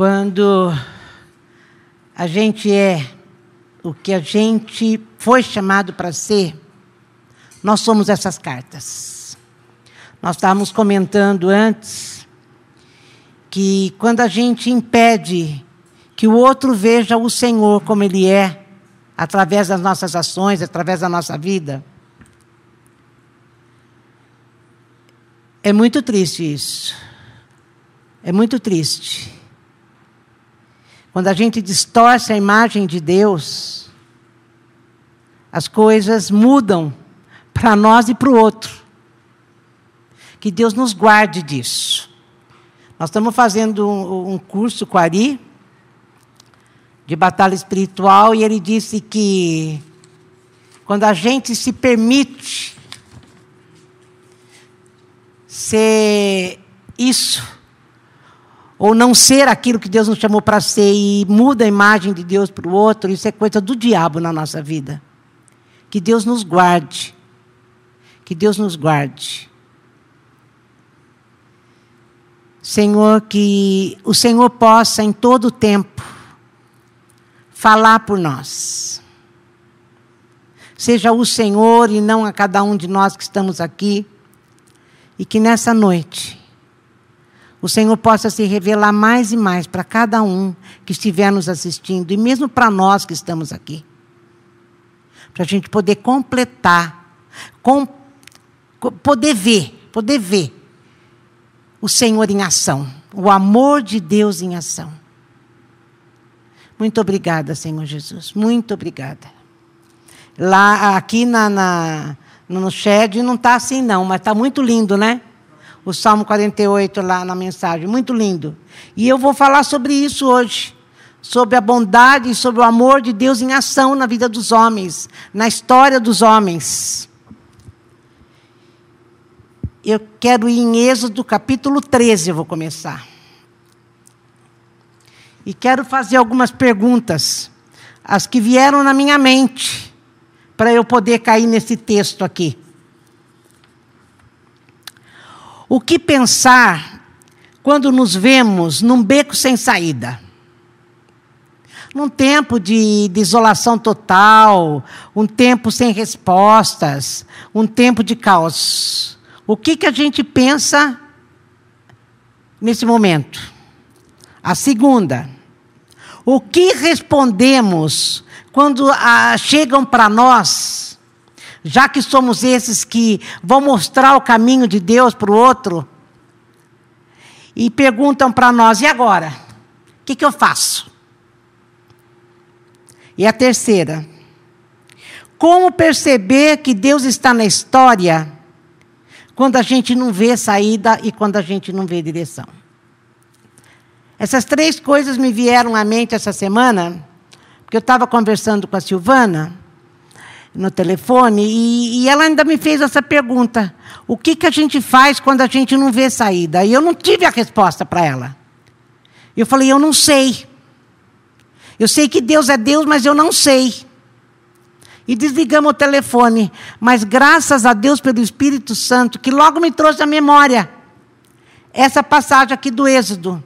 Quando a gente é o que a gente foi chamado para ser, nós somos essas cartas. Nós estávamos comentando antes que quando a gente impede que o outro veja o Senhor como Ele é, através das nossas ações, através da nossa vida, é muito triste isso. É muito triste. Quando a gente distorce a imagem de Deus, as coisas mudam para nós e para o outro. Que Deus nos guarde disso. Nós estamos fazendo um, um curso com Ari, de batalha espiritual, e ele disse que quando a gente se permite ser isso, ou não ser aquilo que Deus nos chamou para ser e muda a imagem de Deus para o outro, isso é coisa do diabo na nossa vida. Que Deus nos guarde. Que Deus nos guarde. Senhor, que o Senhor possa em todo tempo falar por nós. Seja o Senhor e não a cada um de nós que estamos aqui. E que nessa noite o Senhor possa se revelar mais e mais para cada um que estiver nos assistindo, e mesmo para nós que estamos aqui. Para a gente poder completar, com, poder ver, poder ver o Senhor em ação, o amor de Deus em ação. Muito obrigada, Senhor Jesus. Muito obrigada. Lá, aqui na, na no Shed não está assim, não, mas está muito lindo, né? O Salmo 48 lá na mensagem, muito lindo. E eu vou falar sobre isso hoje, sobre a bondade e sobre o amor de Deus em ação na vida dos homens, na história dos homens. Eu quero ir em Êxodo capítulo 13, eu vou começar. E quero fazer algumas perguntas, as que vieram na minha mente, para eu poder cair nesse texto aqui. O que pensar quando nos vemos num beco sem saída? Num tempo de, de, isolação total, um tempo sem respostas, um tempo de caos. O que, que a gente pensa nesse momento? A segunda, o que respondemos quando ah, chegam para nós já que somos esses que vão mostrar o caminho de Deus para o outro, e perguntam para nós: e agora? O que, que eu faço? E a terceira, como perceber que Deus está na história quando a gente não vê saída e quando a gente não vê direção? Essas três coisas me vieram à mente essa semana, porque eu estava conversando com a Silvana no telefone e, e, ela ainda me fez essa pergunta: o que, que a gente faz quando a gente não vê saída? E eu não tive a resposta para ela. Eu falei: eu não sei. Eu sei que Deus é Deus, mas eu não sei. E desligamos o telefone. Mas graças a Deus pelo Espírito Santo, que logo me trouxe à memória essa passagem aqui do Êxodo.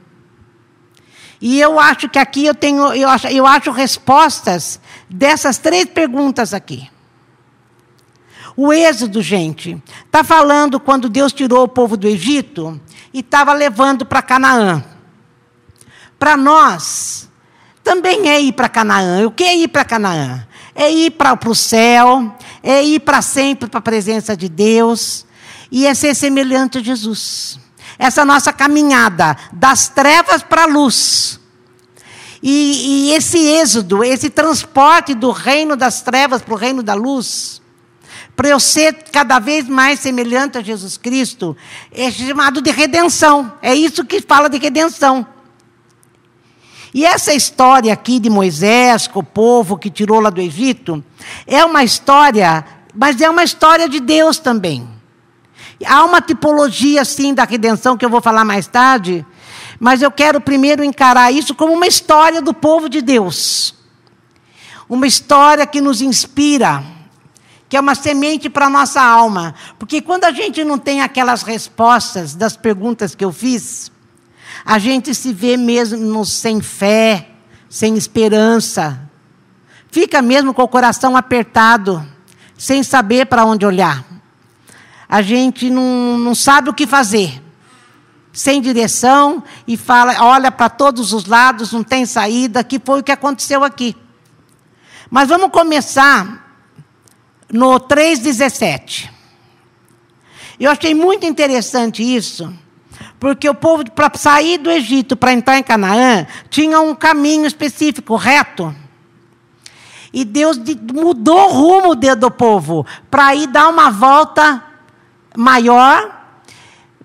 E eu acho que aqui eu tenho, eu acho, eu acho respostas dessas três perguntas aqui. O Êxodo, gente, está falando quando Deus tirou o povo do Egito e estava levando para Canaã. Para nós, também é ir para Canaã. O que é ir para Canaã? É ir para o céu, é ir para sempre para a presença de Deus e é ser semelhante a Jesus. Essa nossa caminhada das trevas para a luz. E, e, esse êxodo, esse transporte do reino das trevas para o reino da luz, para eu ser cada vez mais semelhante a Jesus Cristo, é chamado de redenção. É isso que fala de redenção. E essa história aqui de Moisés, com o povo que tirou lá do Egito, é uma história, mas é uma história de Deus também. Há uma tipologia, sim, da redenção que eu vou falar mais tarde, mas eu quero primeiro encarar isso como uma história do povo de Deus. Uma história que nos inspira que é uma semente para a nossa alma. Porque quando a gente não tem aquelas respostas das perguntas que eu fiz, a gente se vê mesmo sem fé, sem esperança. Fica mesmo com o coração apertado, sem saber para onde olhar. A gente não, não sabe o que fazer. Sem direção e fala, olha para todos os lados, não tem saída, que foi o que aconteceu aqui. Mas vamos começar no 3,17. Eu achei muito interessante isso, porque o povo, para sair do Egito, para entrar em Canaã, tinha um caminho específico, reto. E Deus mudou o rumo do povo para ir dar uma volta maior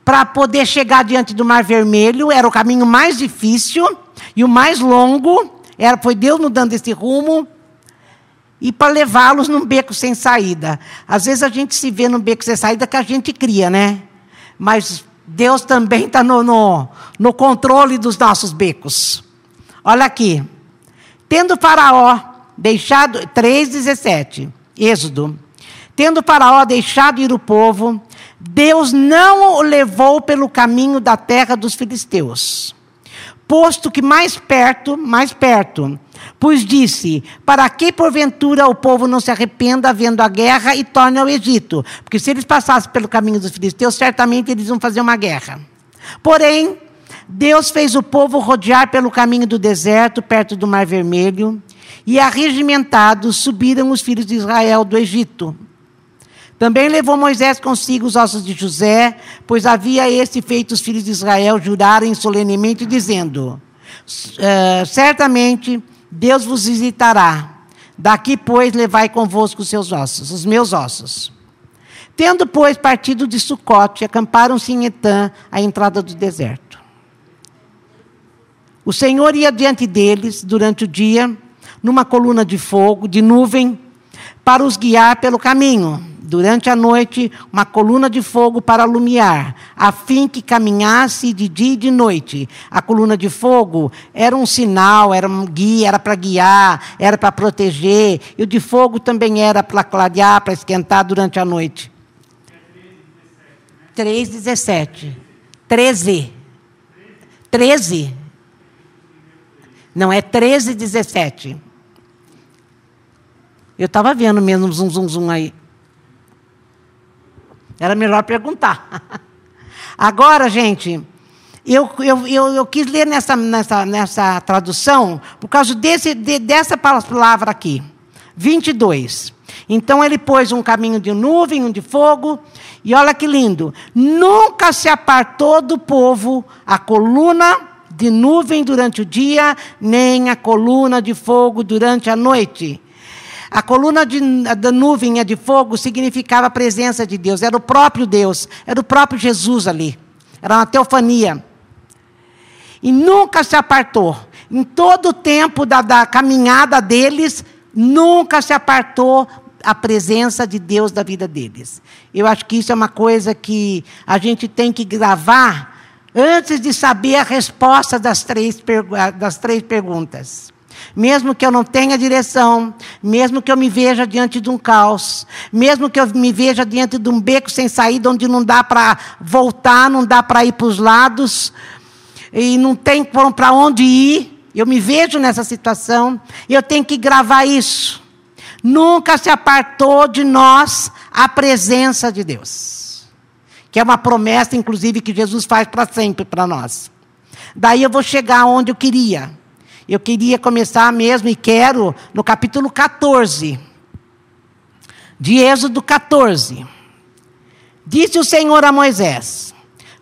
para poder chegar diante do Mar Vermelho. Era o caminho mais difícil e o mais longo. Era, foi Deus mudando esse rumo e para levá-los num beco sem saída. Às vezes a gente se vê num beco sem saída que a gente cria, né? Mas Deus também está no, no, no controle dos nossos becos. Olha aqui. Tendo Faraó deixado, 3,17, Êxodo. Tendo Faraó deixado ir o povo, Deus não o levou pelo caminho da terra dos filisteus. Posto que mais perto, mais perto, Pois disse: Para que porventura o povo não se arrependa vendo a guerra e torne ao Egito? Porque se eles passassem pelo caminho dos filisteus, certamente eles iam fazer uma guerra. Porém, Deus fez o povo rodear pelo caminho do deserto, perto do Mar Vermelho, e arregimentados subiram os filhos de Israel do Egito. Também levou Moisés consigo os ossos de José, pois havia esse feito os filhos de Israel jurarem solenemente, dizendo: uh, Certamente Deus vos visitará. Daqui, pois, levai convosco os seus ossos, os meus ossos. Tendo, pois, partido de Sucote, acamparam-se em Etã, à entrada do deserto. O Senhor ia diante deles durante o dia, numa coluna de fogo, de nuvem, para os guiar pelo caminho durante a noite uma coluna de fogo para alumiar, a fim que caminhasse de dia e de noite. A coluna de fogo era um sinal, era um guia, era para guiar, era para proteger, e o de fogo também era para clarear, para esquentar durante a noite. 3,17. 13. 13. Não, é 13, 17. Eu estava vendo mesmo zum, zum, zum aí. Era melhor perguntar. Agora, gente, eu, eu, eu, eu, quis ler nessa, nessa, nessa tradução por causa desse, de, dessa palavra aqui. 22. Então ele pôs um caminho de nuvem, um de fogo, e olha que lindo. Nunca se apartou do povo a coluna de nuvem durante o dia, nem a coluna de fogo durante a noite. A coluna de, da nuvem de fogo significava a presença de Deus, era o próprio Deus, era o próprio Jesus ali. Era uma teofania. E nunca se apartou. Em todo o tempo da, da caminhada deles, nunca se apartou a presença de Deus da vida deles. Eu acho que isso é uma coisa que a gente tem que gravar antes de saber a resposta das três, das três perguntas. Mesmo que eu não tenha direção, mesmo que eu me veja diante de um caos, mesmo que eu me veja diante de um beco sem saída, onde não dá para voltar, não dá para ir para os lados, e não tem para onde ir, eu me vejo nessa situação, eu tenho que gravar isso. Nunca se apartou de nós a presença de Deus. Que é uma promessa, inclusive, que Jesus faz para sempre para nós. Daí eu vou chegar onde eu queria. Eu queria começar mesmo e quero no capítulo 14 de Êxodo 14. Disse o Senhor a Moisés: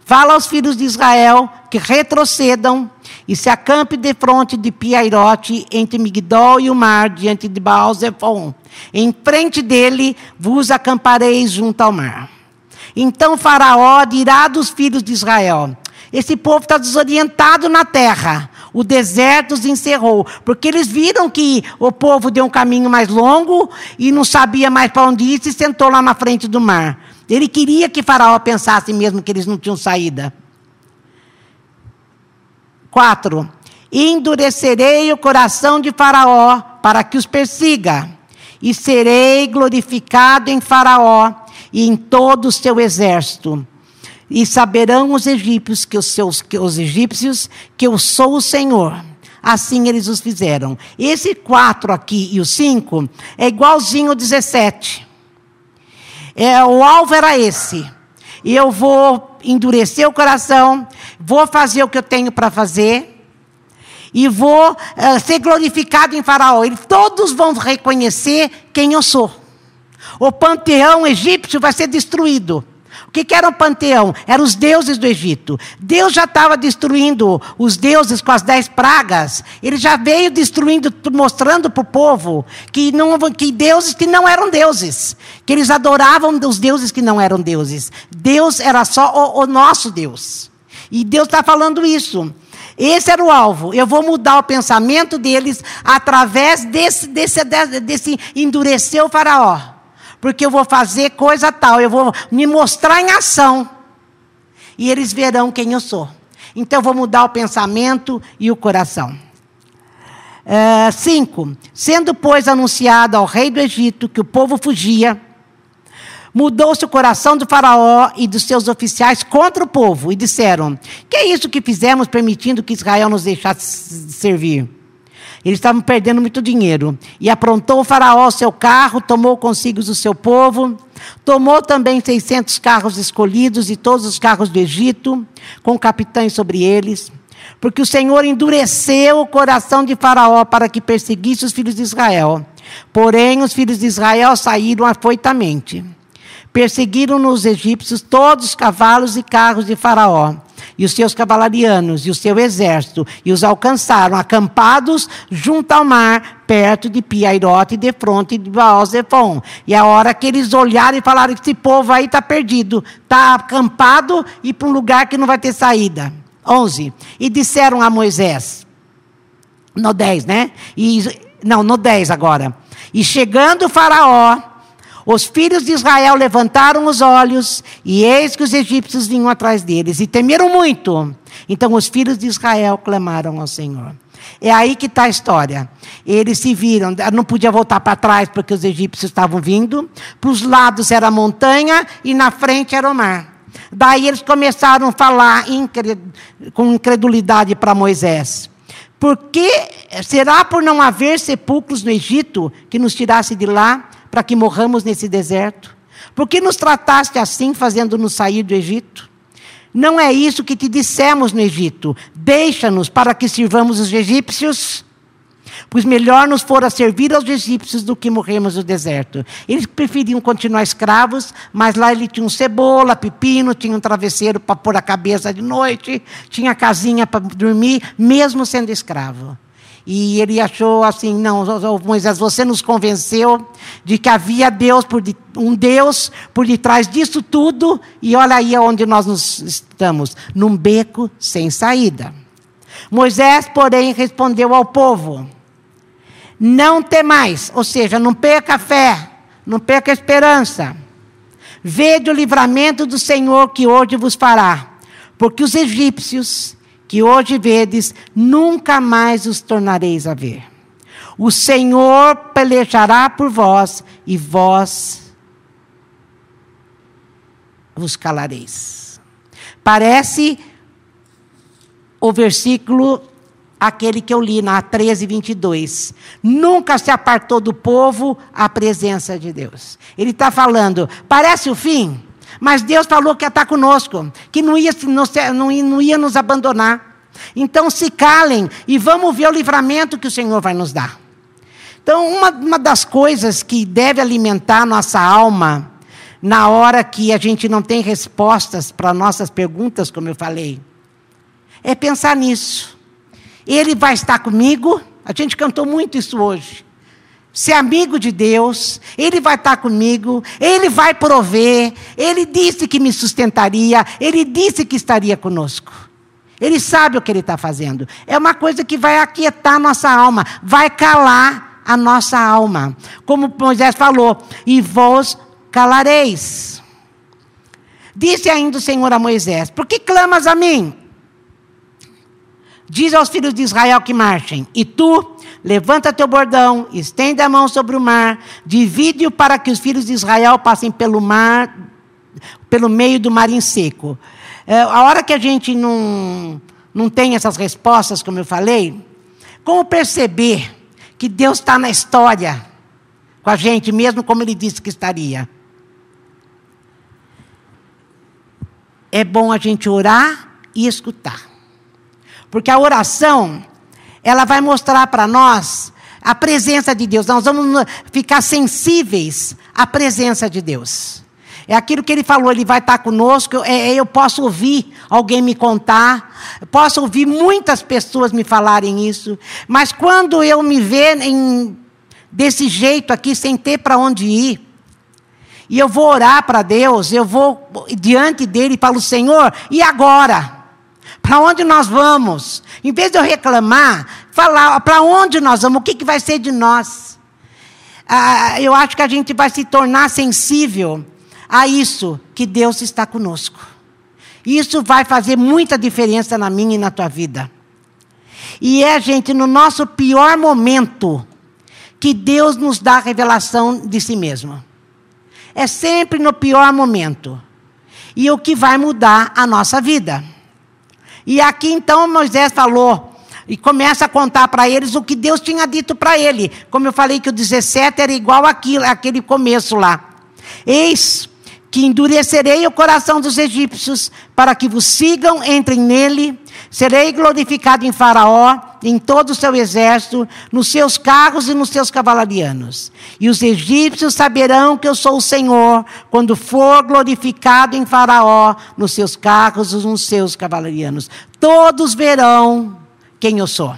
Fala aos filhos de Israel que retrocedam e se acampe de frente de Piairote, entre Migdol e o mar, diante de baal -Zephon. Em frente dele vos acampareis junto ao mar. Então Faraó dirá dos filhos de Israel: Esse povo está desorientado na terra o deserto os encerrou, porque eles viram que o povo deu um caminho mais longo e não sabia mais para onde ir, se sentou lá na frente do mar. Ele queria que Faraó pensasse mesmo que eles não tinham saída. Quatro. Endurecerei o coração de Faraó para que os persiga, e serei glorificado em Faraó e em todo o seu exército E saberão os egípcios que os seus que os egípcios que eu sou o Senhor. Assim eles os fizeram. Esse 4 aqui e o 5 é igualzinho ao 17. É, o alvo era esse. E eu vou endurecer o coração, vou fazer o que eu tenho para fazer e vou uh, ser glorificado em Faraó. E todos vão reconhecer quem eu sou. O panteão egípcio vai ser destruído. O que, que era o panteão? Eram os deuses do Egito. Deus já estava destruindo os deuses com as dez pragas. Ele já veio destruindo, mostrando para o povo que, não, que deuses que não eram deuses. Que eles adoravam os deuses que não eram deuses. Deus era só o, o nosso Deus. E Deus está falando isso. Esse era o alvo. Eu vou mudar o pensamento deles através desse, desse, desse endurecer o faraó. Porque eu vou fazer coisa tal, eu vou me mostrar em ação. E eles verão quem eu sou. Então eu vou mudar o pensamento e o coração. É, cinco. Sendo, pois, anunciado ao rei do Egito que o povo fugia, Mudou-se o coração do Faraó e dos seus oficiais contra o povo e disseram: Que é isso que fizemos permitindo que Israel nos deixasse servir? Eles estavam perdendo muito dinheiro. E aprontou o Faraó seu carro, tomou consigo o seu povo, tomou também 600 carros escolhidos e todos os carros do Egito, com capitães sobre eles. Porque o Senhor endureceu o coração de Faraó para que perseguisse os filhos de Israel. Porém, os filhos de Israel saíram afoitamente. Perseguiram os egípcios todos os cavalos e carros de Faraó, e os seus cavalarianos, e o seu exército, e os alcançaram, acampados junto ao mar, perto de Piairote, de fronte de Baal-Zephon. E a hora que eles olharam e falaram esse povo aí está perdido, está acampado e para um lugar que não vai ter saída. 11. E disseram a Moisés, no 10, né? E, não, no 10 agora. E chegando o Faraó, os filhos de Israel levantaram os olhos, e eis que os egípcios vinham atrás deles, e temeram muito. Então os filhos de Israel clamaram ao Senhor. É aí que está a história. Eles se viram, não podia voltar para trás porque os egípcios estavam vindo. Para os lados era a montanha e na frente era o mar. Daí eles começaram a falar com incredulidade para Moisés. Por que será por não haver sepulcros no Egito que nos tirasse de lá? Para que morramos nesse deserto? Por que nos trataste assim, fazendo-nos sair do Egito? Não é isso que te dissemos no Egito. Deixa-nos para que sirvamos os egípcios. Pois melhor nos fora servir aos egípcios do que morrermos no deserto. Eles preferiam continuar escravos, mas lá ele tinha um cebola, pepino, tinha um travesseiro para pôr a cabeça de noite, tinha casinha para dormir, mesmo sendo escravo. E ele achou assim: não, Moisés, você nos convenceu de que havia Deus por um Deus por detrás disso tudo, e olha aí onde nós nos estamos num beco sem saída. Moisés, porém, respondeu ao povo: Não temais, ou seja, não perca a fé, não perca a esperança. Vede o livramento do Senhor que hoje vos fará, porque os egípcios que hoje vedes, nunca mais os tornareis a ver. O Senhor pelejará por vós e vós vos calareis. Parece o versículo aquele que eu li na 13, 22. Nunca se apartou do povo a presença de Deus. Ele está falando, parece o fim, mas Deus falou que ia estar conosco, que não ia, não, não ia nos abandonar. Então se calem e vamos ver o livramento que o Senhor vai nos dar. Então, uma, uma das coisas que deve alimentar nossa alma, na hora que a gente não tem respostas para nossas perguntas, como eu falei, é pensar nisso. Ele vai estar comigo, a gente cantou muito isso hoje ser amigo de Deus, Ele vai estar comigo, Ele vai prover, Ele disse que me sustentaria, Ele disse que estaria conosco. Ele sabe o que Ele está fazendo. É uma coisa que vai aquietar nossa alma, vai calar a nossa alma. Como Moisés falou, e vós calareis. Disse ainda o Senhor a Moisés: Por que clamas a mim? Diz aos filhos de Israel que marchem, e tu Levanta teu bordão, estende a mão sobre o mar, divide-o para que os filhos de Israel passem pelo mar, pelo meio do mar em seco. É, a hora que a gente não, não tem essas respostas, como eu falei, como perceber que Deus está na história com a gente, mesmo como Ele disse que estaria? É bom a gente orar e escutar. Porque a oração, ela vai mostrar para nós a presença de Deus. Nós vamos ficar sensíveis à presença de Deus. É aquilo que ele falou, ele vai estar conosco. É, é, eu posso ouvir alguém me contar, posso ouvir muitas pessoas me falarem isso, mas quando eu me ver em, desse jeito aqui, sem ter para onde ir, e eu vou orar para Deus, eu vou diante dele e falo, Senhor, e agora? Para onde nós vamos? Em vez de eu reclamar, falar para onde nós vamos, o que, que vai ser de nós? Ah, eu acho que a gente vai se tornar sensível a isso, que Deus está conosco. Isso vai fazer muita diferença na minha e na tua vida. E é, gente, no nosso pior momento, que Deus nos dá a revelação de si mesmo. É sempre no pior momento. E o que vai mudar a nossa vida. E aqui então Moisés falou, e começa a contar para eles o que Deus tinha dito para ele. Como eu falei que o 17 era igual àquilo, àquele começo lá. Eis que endurecerei o coração dos egípcios, para que vos sigam, entrem nele. Serei glorificado em Faraó, em todo o seu exército, nos seus carros e nos seus cavalarianos. E os egípcios saberão que eu sou o Senhor, quando for glorificado em Faraó, nos seus carros e nos seus cavalarianos. Todos verão quem eu sou.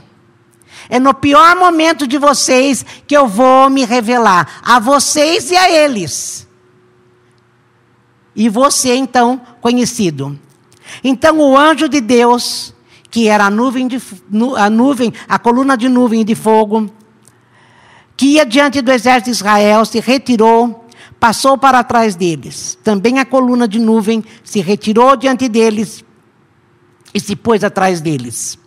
É no pior momento de vocês que eu vou me revelar, a vocês e a eles e você então conhecido. Então o anjo de Deus, que era a nuvem, de, a nuvem, a coluna de nuvem de fogo, que ia diante do exército de Israel, se retirou, passou para trás deles. Também a coluna de nuvem se retirou diante deles e se pôs atrás deles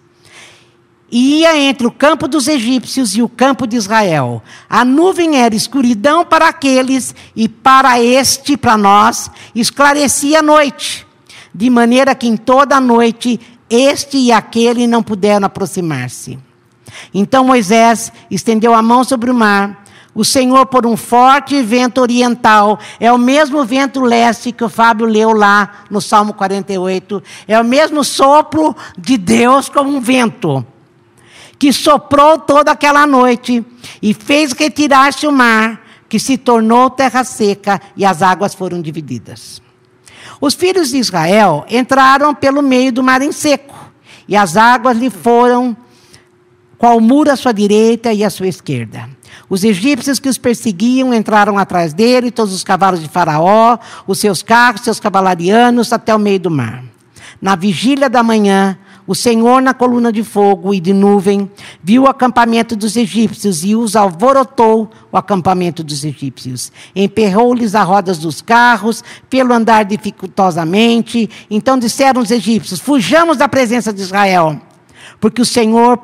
e ia entre o campo dos egípcios e o campo de Israel. A nuvem era escuridão para aqueles, e para este, para nós, esclarecia a noite, de maneira que em toda a noite este e aquele não puderam aproximar-se. Então Moisés estendeu a mão sobre o mar. O Senhor, por um forte vento oriental, é o mesmo vento leste que o Fábio leu lá no Salmo 48, é o mesmo sopro de Deus como um vento que soprou toda aquela noite e fez retirar-se o mar, que se tornou terra seca e as águas foram divididas. Os filhos de Israel entraram pelo meio do mar em seco, e as águas lhe foram qual muro à sua direita e à sua esquerda. Os egípcios que os perseguiam entraram atrás dele, todos os cavalos de Faraó, os seus carros, seus cavalarianos, até o meio do mar. Na vigília da manhã, o Senhor, na coluna de fogo e de nuvem, viu o acampamento dos egípcios e os alvorotou o acampamento dos egípcios. Emperrou-lhes as rodas dos carros, pelo andar dificultosamente. Então disseram os egípcios: Fujamos da presença de Israel, porque o Senhor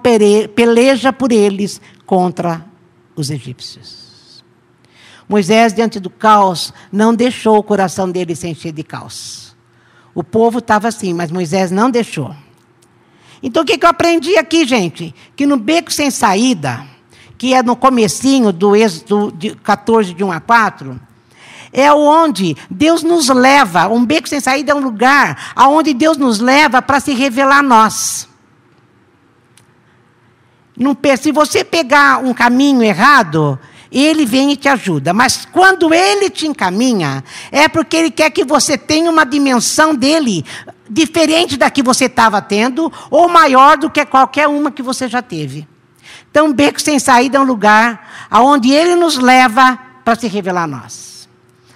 peleja por eles contra os egípcios. Moisés, diante do caos, não deixou o coração dele se encher de caos. O povo estava assim, mas Moisés não deixou. Então o que, eu aprendi aqui, gente? Que no beco sem saída, que é no comecinho do êxodo 14, de 1 a 4, é onde Deus nos leva. Um beco sem saída é um lugar aonde Deus nos leva para se revelar a nós. Se você pegar um caminho errado, ele vem e te ajuda. Mas quando ele te encaminha, é porque ele quer que você tenha uma dimensão dele diferente da que você estava tendo, ou maior do que qualquer uma que você já teve. Então, beco sem saída é um lugar aonde ele nos leva para se revelar a nós.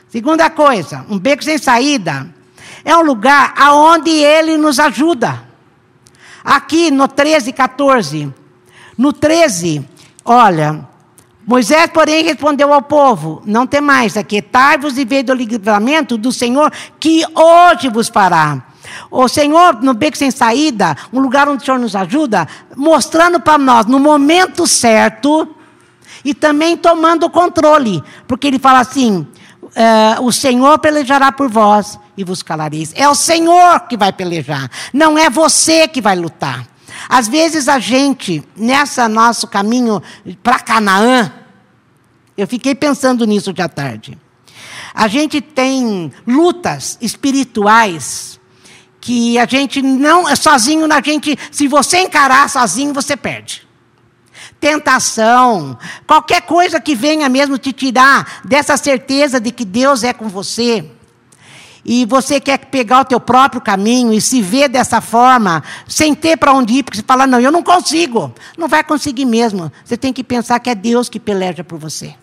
Segunda coisa, um beco sem saída é um lugar aonde ele nos ajuda. Aqui no 13, 14. No 13, olha, Moisés, porém, respondeu ao povo: Não tem mais, aquietai-vos e veio do livramento do Senhor que hoje vos fará. O Senhor, no beco sem saída, um lugar onde o Senhor nos ajuda, mostrando para nós no momento certo e também tomando o controle, porque Ele fala assim: uh, o Senhor pelejará por vós e vos calareis. É o Senhor que vai pelejar, não é você que vai lutar. Às vezes a gente, nessa nosso caminho para Canaã, eu fiquei pensando nisso à tarde. A gente tem lutas espirituais que a gente não, sozinho, a gente, se você encarar sozinho, você perde tentação, qualquer coisa que venha mesmo te tirar dessa certeza de que Deus é com você, e você quer pegar o teu próprio caminho e se ver dessa forma, sem ter para onde ir, porque você fala, não, eu não consigo. Não vai conseguir mesmo. Você tem que pensar que é Deus que peleja por você.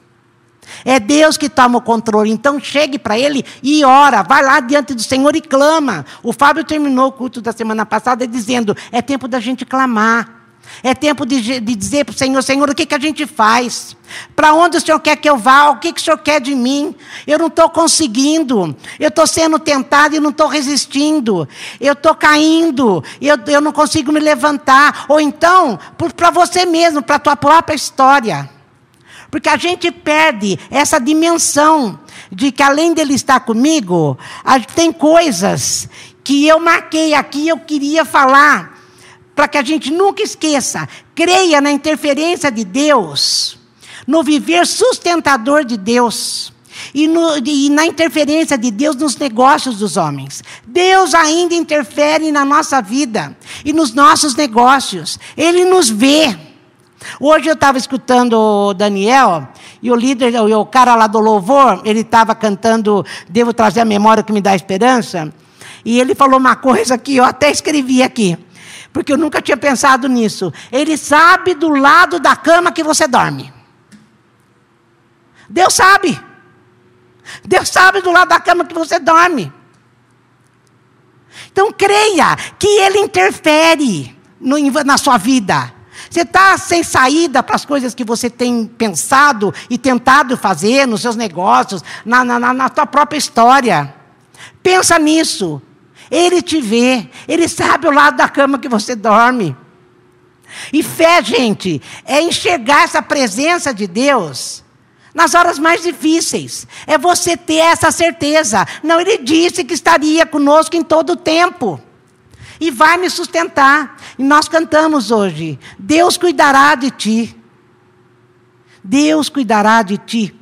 É Deus que toma o controle. Então chegue para Ele e ora. Vai lá diante do Senhor e clama. O Fábio terminou o culto da semana passada dizendo: é tempo da gente clamar. É tempo de, de dizer para o Senhor: Senhor, o que, que a gente faz? Para onde o Senhor quer que eu vá? O que, que o Senhor quer de mim? Eu não estou conseguindo. Eu estou sendo tentado e não estou resistindo. Eu estou caindo. Eu, eu não consigo me levantar. Ou então, para você mesmo, para a tua própria história. Porque a gente perde essa dimensão de que além dele estar comigo, tem coisas que eu marquei aqui, eu queria falar para que a gente nunca esqueça, creia na interferência de Deus, no viver sustentador de Deus. E, no, e, na interferência de Deus nos negócios dos homens. Deus ainda interfere na nossa vida e nos nossos negócios. Ele nos vê. Hoje eu estava escutando o Daniel, e o líder, o cara lá do louvor, ele estava cantando Devo trazer a memória que me dá esperança. E ele falou uma coisa que eu até escrevi aqui porque eu nunca tinha pensado nisso. Ele sabe do lado da cama que você dorme. Deus sabe. Deus sabe do lado da cama que você dorme. Então creia que Ele interfere no, na sua vida. Você está sem saída para as coisas que você tem pensado e tentado fazer nos seus negócios, na, na, na sua própria história. Pensa nisso. Ele te vê, ele sabe o lado da cama que você dorme. E fé, gente, é enxergar essa presença de Deus nas horas mais difíceis. É você ter essa certeza. Não, ele disse que estaria conosco em todo o tempo. E vai me sustentar. E nós cantamos hoje: Deus cuidará de ti. Deus cuidará de ti.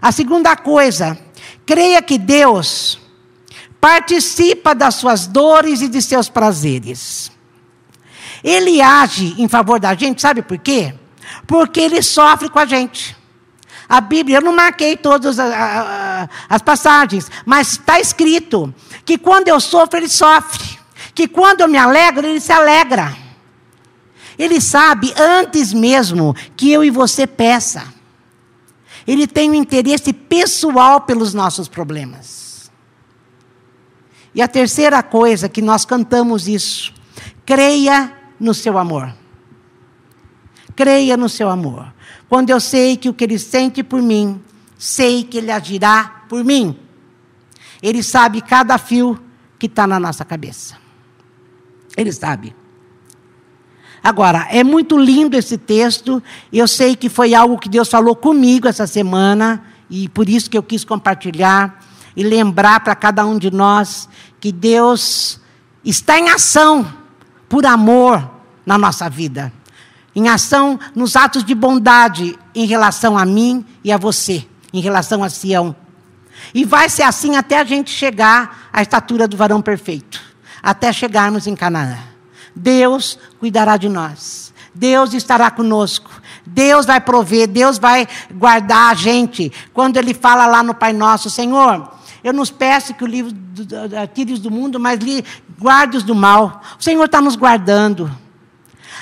A segunda coisa, creia que Deus participa das suas dores e de seus prazeres. Ele age em favor da gente, sabe por quê? Porque ele sofre com a gente. A Bíblia, eu não marquei todas as passagens, mas está escrito que quando eu sofro, ele sofre. Que quando eu me alegro, ele se alegra. Ele sabe antes mesmo que eu e você peça. Ele tem um interesse pessoal pelos nossos problemas. E a terceira coisa que nós cantamos isso, creia no seu amor. Creia no seu amor. Quando eu sei que o que ele sente por mim, sei que ele agirá por mim. Ele sabe cada fio que está na nossa cabeça. Ele sabe. Agora, é muito lindo esse texto. Eu sei que foi algo que Deus falou comigo essa semana, e por isso que eu quis compartilhar e lembrar para cada um de nós que Deus está em ação por amor na nossa vida, em ação nos atos de bondade em relação a mim e a você, em relação a Sião. E vai ser assim até a gente chegar à estatura do varão perfeito, até chegarmos em Canaã. Deus cuidará de nós. Deus estará conosco. Deus vai prover, Deus vai guardar a gente. Quando ele fala lá no Pai Nosso, Senhor, eu nos peço que o livro tire do mundo, mas guarde-os do mal. O Senhor está nos guardando.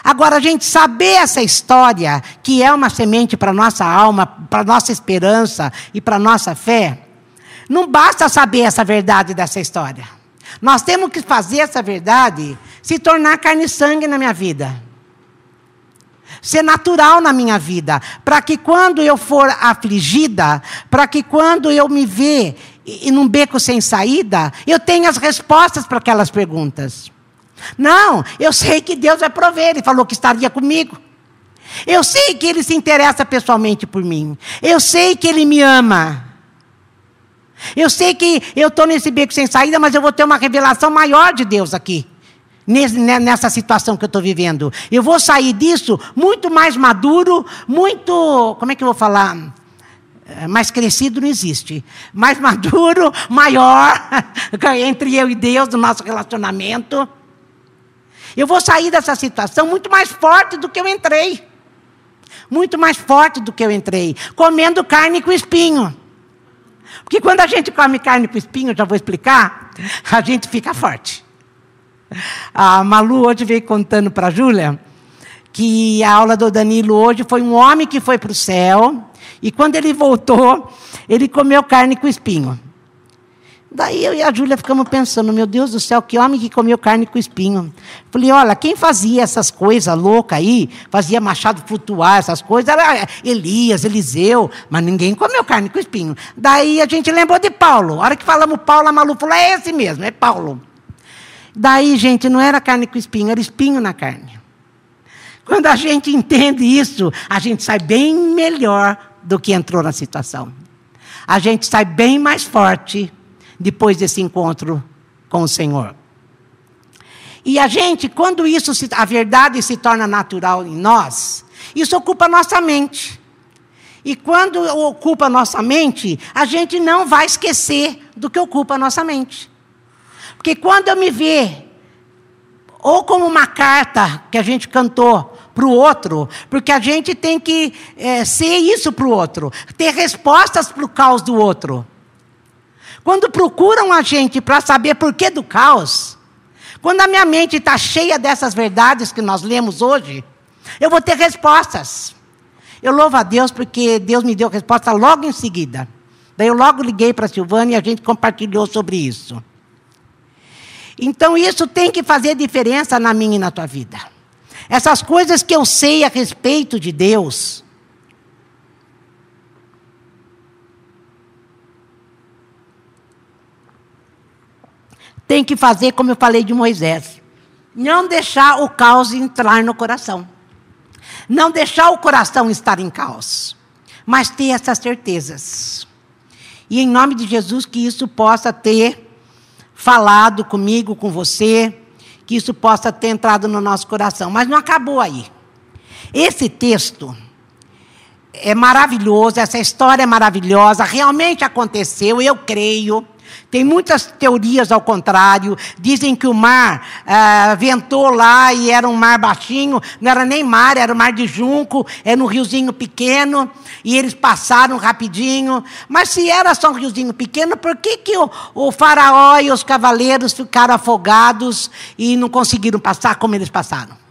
Agora, a gente saber essa história, que é uma semente para nossa alma, para nossa esperança e para nossa fé, não basta saber essa verdade dessa história. Nós temos que fazer essa verdade se tornar carne e sangue na minha vida. Ser natural na minha vida. Para que quando eu for afligida, para que quando eu me ver e num beco sem saída, eu tenho as respostas para aquelas perguntas. Não, eu sei que Deus vai prover, Ele falou que estaria comigo. Eu sei que Ele se interessa pessoalmente por mim. Eu sei que Ele me ama. Eu sei que eu estou nesse beco sem saída, mas eu vou ter uma revelação maior de Deus aqui. Nessa situação que eu estou vivendo. Eu vou sair disso muito mais maduro, muito. Como é que eu vou falar? É, mais crescido não existe. Mais maduro, maior, entre eu e Deus, no nosso relacionamento. Eu vou sair dessa situação muito mais forte do que eu entrei. Muito mais forte do que eu entrei. Comendo carne com espinho. Porque quando a gente come carne com espinho, já vou explicar, a gente fica forte. A Malu hoje veio contando para a Júlia que a aula do Danilo hoje foi um homem que foi para o céu e quando ele voltou, ele comeu carne com espinho. Daí eu e a Júlia ficamos pensando, meu Deus do céu, que homem que comeu carne com espinho. Falei, olha, quem fazia essas coisas loucas aí, fazia machado flutuar, essas coisas, era Elias, Eliseu, mas ninguém comeu carne com espinho. Daí a gente lembrou de Paulo. A hora que falamos Paulo, a Malu falou, é esse mesmo, é Paulo. Daí, gente, não era carne com espinho, era espinho na carne. Quando a gente entende isso, a gente sai bem melhor do que entrou na situação. A gente sai bem mais forte depois desse encontro com o Senhor. E a gente, quando isso, se, a verdade se torna natural em nós, isso ocupa nossa mente. E quando ocupa nossa mente, a gente não vai esquecer do que ocupa nossa mente. Porque quando eu me ver, ou como uma carta que a gente cantou para o outro, porque a gente tem que é, ser isso para o outro, ter respostas para o caos do outro. Quando procuram a gente para saber por que do caos, quando a minha mente está cheia dessas verdades que nós lemos hoje, eu vou ter respostas. Eu louvo a Deus porque Deus me deu resposta logo em seguida. Daí eu logo liguei para a Silvana e a gente compartilhou sobre isso. Então isso tem que fazer diferença na minha e na tua vida. Essas coisas que eu sei a respeito de Deus, tem que fazer como eu falei de Moisés. Não deixar o caos entrar no coração. Não deixar o coração estar em caos. Mas ter essas certezas. E em nome de Jesus, que isso possa ter falado comigo, com você, que isso possa ter entrado no nosso coração. Mas não acabou aí. Esse texto é maravilhoso, essa história é maravilhosa, realmente aconteceu, eu creio. Tem muitas teorias ao contrário. Dizem que o mar ah, ventou lá e era um mar baixinho, não era nem mar, era um mar de junco, era um riozinho pequeno, e eles passaram rapidinho. Mas se era só um riozinho pequeno, por que, que o, o faraó e os cavaleiros ficaram afogados e não conseguiram passar como eles passaram?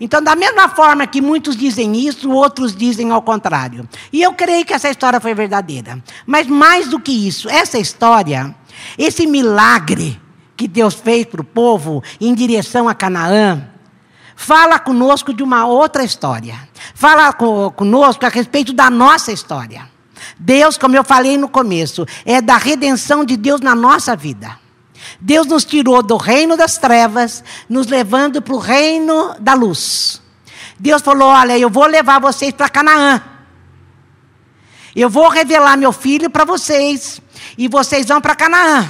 Então, da mesma forma que muitos dizem isso, outros dizem ao contrário. E eu creio que essa história foi verdadeira. Mas mais do que isso, essa história, esse milagre que Deus fez para o povo em direção a Canaã, fala conosco de uma outra história. Fala conosco a respeito da nossa história. Deus, como eu falei no começo, é da redenção de Deus na nossa vida. Deus nos tirou do reino das trevas, nos levando para o reino da luz. Deus falou: Olha, eu vou levar vocês para Canaã. Eu vou revelar meu filho para vocês. E vocês vão para Canaã.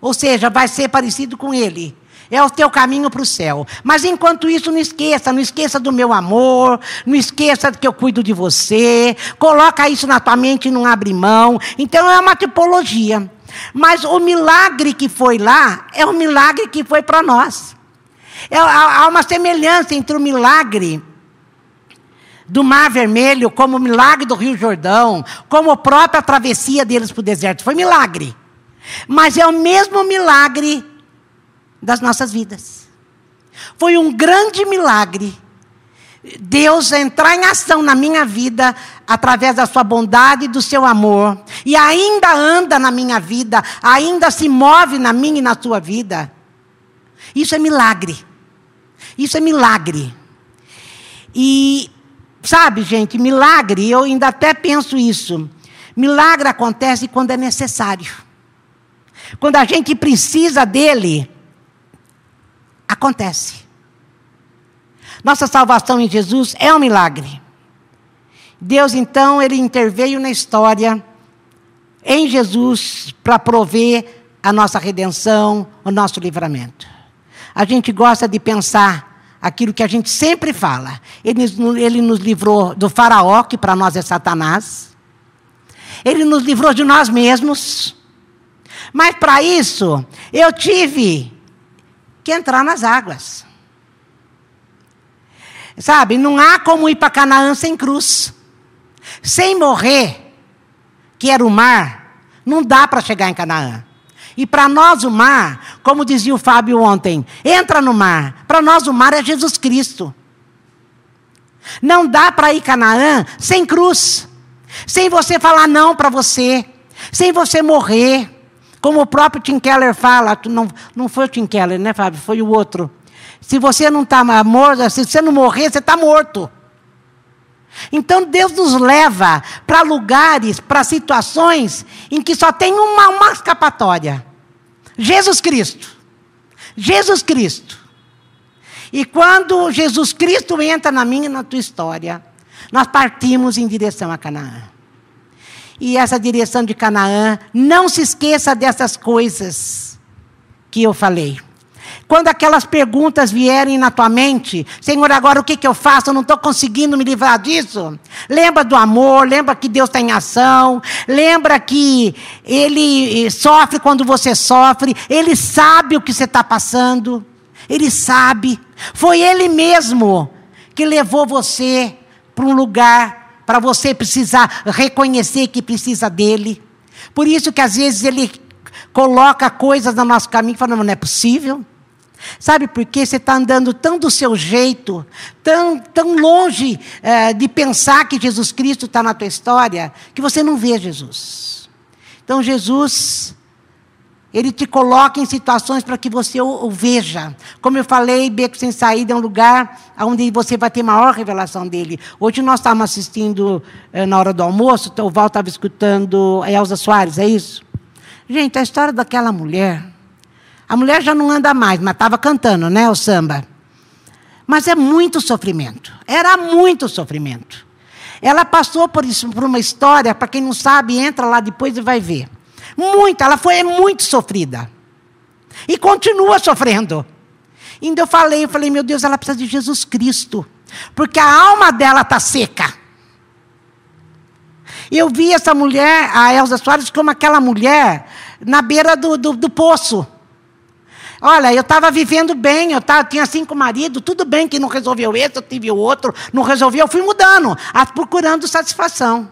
Ou seja, vai ser parecido com ele. É o teu caminho para o céu. Mas enquanto isso, não esqueça, não esqueça do meu amor, não esqueça que eu cuido de você. Coloca isso na tua mente e não abre mão. Então é uma tipologia. Mas o milagre que foi lá é o milagre que foi para nós. É, há uma semelhança entre o milagre do Mar Vermelho, como o milagre do Rio Jordão, como a própria travessia deles para o deserto. Foi milagre. Mas é o mesmo milagre das nossas vidas. Foi um grande milagre Deus entrar em ação na minha vida através da sua bondade e do seu amor, e ainda anda na minha vida, ainda se move na minha e na sua vida. Isso é milagre. Isso é milagre. E, sabe, gente, milagre, eu ainda até penso isso. Milagre acontece quando é necessário. Quando a gente precisa dele, acontece. Nossa salvação em Jesus é um milagre. Deus, então, ele interveio na história em Jesus para prover a nossa redenção, o nosso livramento. A gente gosta de pensar aquilo que a gente sempre fala. Ele, ele nos livrou do faraó, que para nós é Satanás. Ele nos livrou de nós mesmos. Mas para isso, eu tive que entrar nas águas. Sabe, não há como ir para Canaã sem cruz. Sem morrer, que era o mar, não dá para chegar em Canaã. E para nós o mar, como dizia o Fábio ontem, entra no mar. Para nós o mar é Jesus Cristo. Não dá para ir Canaã sem cruz. Sem você falar não para você. Sem você morrer. Como o próprio Tim Keller fala, não, não foi o Tim Keller, né, Fábio? Foi o outro. Se você não está morto, se você não morrer, você está morto. Então Deus nos leva para lugares, para situações em que só tem uma, uma escapatória: Jesus Cristo. Jesus Cristo. E quando Jesus Cristo entra na minha e na tua história, nós partimos em direção a Canaã. E essa direção de Canaã, não se esqueça dessas coisas que eu falei. Quando aquelas perguntas vierem na tua mente, Senhor, agora o que, que eu faço? Eu não estou conseguindo me livrar disso. Lembra do amor, lembra que Deus está em ação, lembra que Ele sofre quando você sofre, Ele sabe o que você está passando, Ele sabe. Foi Ele mesmo que levou você para um lugar para você precisar reconhecer que precisa dele. Por isso que às vezes Ele coloca coisas no nosso caminho fala, não, não é possível. Sabe por quê? Você está andando tão do seu jeito, tão, tão longe é, de pensar que Jesus Cristo está na tua história, que você não vê Jesus. Então, Jesus, Ele te coloca em situações para que você o, o, veja. Como eu falei, Beco Sem Saída é um lugar onde você vai ter maior revelação dele. Hoje nós estávamos assistindo, é, na hora do almoço, o Val estava escutando a Elza Soares, é isso? Gente, a história daquela mulher a mulher já não anda mais, mas estava cantando, né, o samba. Mas é muito sofrimento. Era muito sofrimento. Ela passou por isso, por uma história, para quem não sabe, entra lá depois e vai ver. Muito, ela foi muito sofrida. E continua sofrendo. Ainda eu falei, eu falei, meu Deus, ela precisa de Jesus Cristo. Porque a alma dela está seca. Eu vi essa mulher, a Elza Soares, como aquela mulher na beira do, do, do poço. Olha, eu estava vivendo bem, eu tava, tinha cinco maridos, tudo bem que não resolveu esse, eu tive o outro, não resolvi, eu fui mudando, procurando satisfação.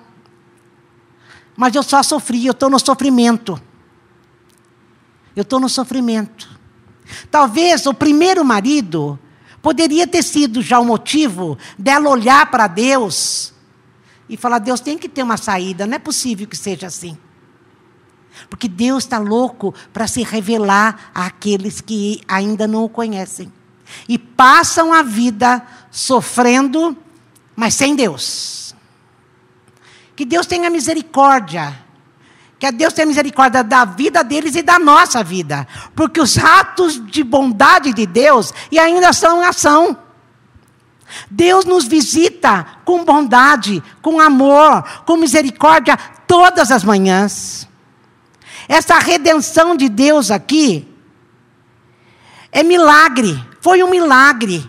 Mas eu só sofri, eu estou no sofrimento. Eu estou no sofrimento. Talvez o primeiro marido poderia ter sido já o motivo dela olhar para Deus e falar: Deus tem que ter uma saída, não é possível que seja assim. Porque Deus está louco para se revelar àqueles que ainda não o conhecem. E passam a vida sofrendo, mas sem Deus. Que Deus tenha misericórdia. Que Deus tenha misericórdia da vida deles e da nossa vida. Porque os atos de bondade de Deus e ainda são ação. Deus nos visita com bondade, com amor, com misericórdia todas as manhãs. Essa redenção de Deus aqui é milagre, foi um milagre.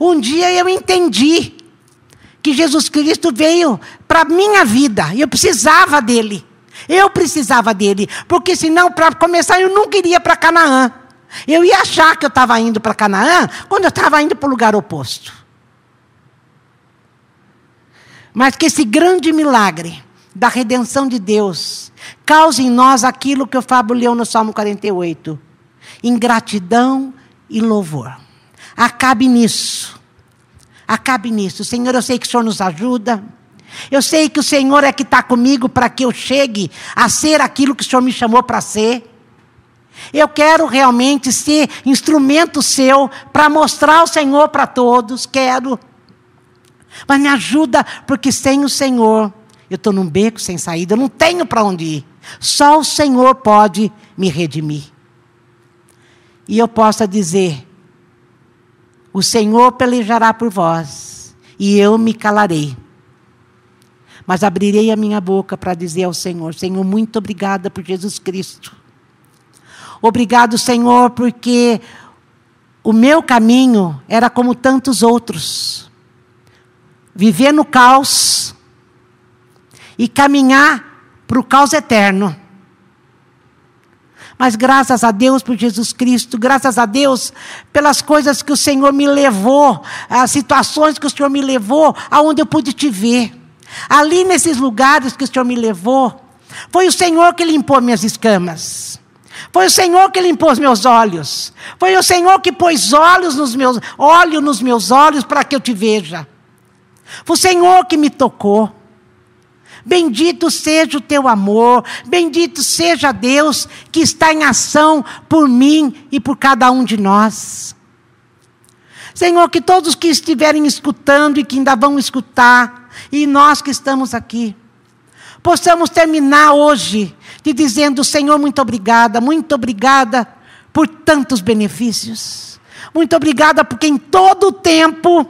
Um dia eu entendi que Jesus Cristo veio para a minha vida, eu precisava dele. Eu precisava dele, porque senão, para começar, eu não queria para Canaã. Eu ia achar que eu estava indo para Canaã quando eu estava indo para o lugar oposto. Mas que esse grande milagre da redenção de Deus cause em nós aquilo que o Fábio leu no Salmo 48: ingratidão e louvor. Acabe nisso. Acabe nisso. Senhor, eu sei que o Senhor nos ajuda. Eu sei que o Senhor é que está comigo para que eu chegue a ser aquilo que o Senhor me chamou para ser. Eu quero realmente ser instrumento seu para mostrar o Senhor para todos. Quero. Mas me ajuda, porque sem o Senhor eu estou num beco sem saída, eu não tenho para onde ir. Só o Senhor pode me redimir. E eu possa dizer: o Senhor pelejará por vós, e eu me calarei. Mas abrirei a minha boca para dizer ao Senhor: Senhor, muito obrigada por Jesus Cristo. Obrigado, Senhor, porque o meu caminho era como tantos outros. Viver no caos e caminhar para o caos eterno. Mas graças a Deus por Jesus Cristo, graças a Deus pelas coisas que o Senhor me levou, as situações que o Senhor me levou, aonde eu pude te ver. Ali nesses lugares que o Senhor me levou, foi o Senhor que limpou minhas escamas. Foi o Senhor que limpou os meus olhos. Foi o Senhor que pôs olhos nos meus, óleo nos meus olhos para que eu te veja. Foi o Senhor que me tocou. Bendito seja o teu amor, bendito seja Deus que está em ação por mim e por cada um de nós. Senhor, que todos que estiverem escutando e que ainda vão escutar, e nós que estamos aqui, possamos terminar hoje te dizendo: Senhor, muito obrigada, muito obrigada por tantos benefícios. Muito obrigada porque em todo o tempo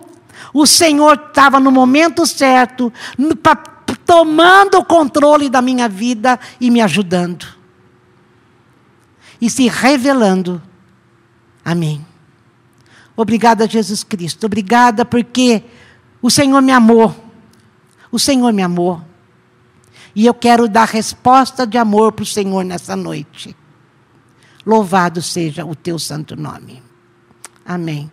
o Senhor estava no momento certo, tomando o controle da minha vida e me ajudando. E se revelando a mim. Obrigada, Jesus Cristo. Obrigada porque o Senhor me amou. O Senhor me amou. E eu quero dar resposta de amor para o Senhor nessa noite. Louvado seja o teu santo nome. Amém.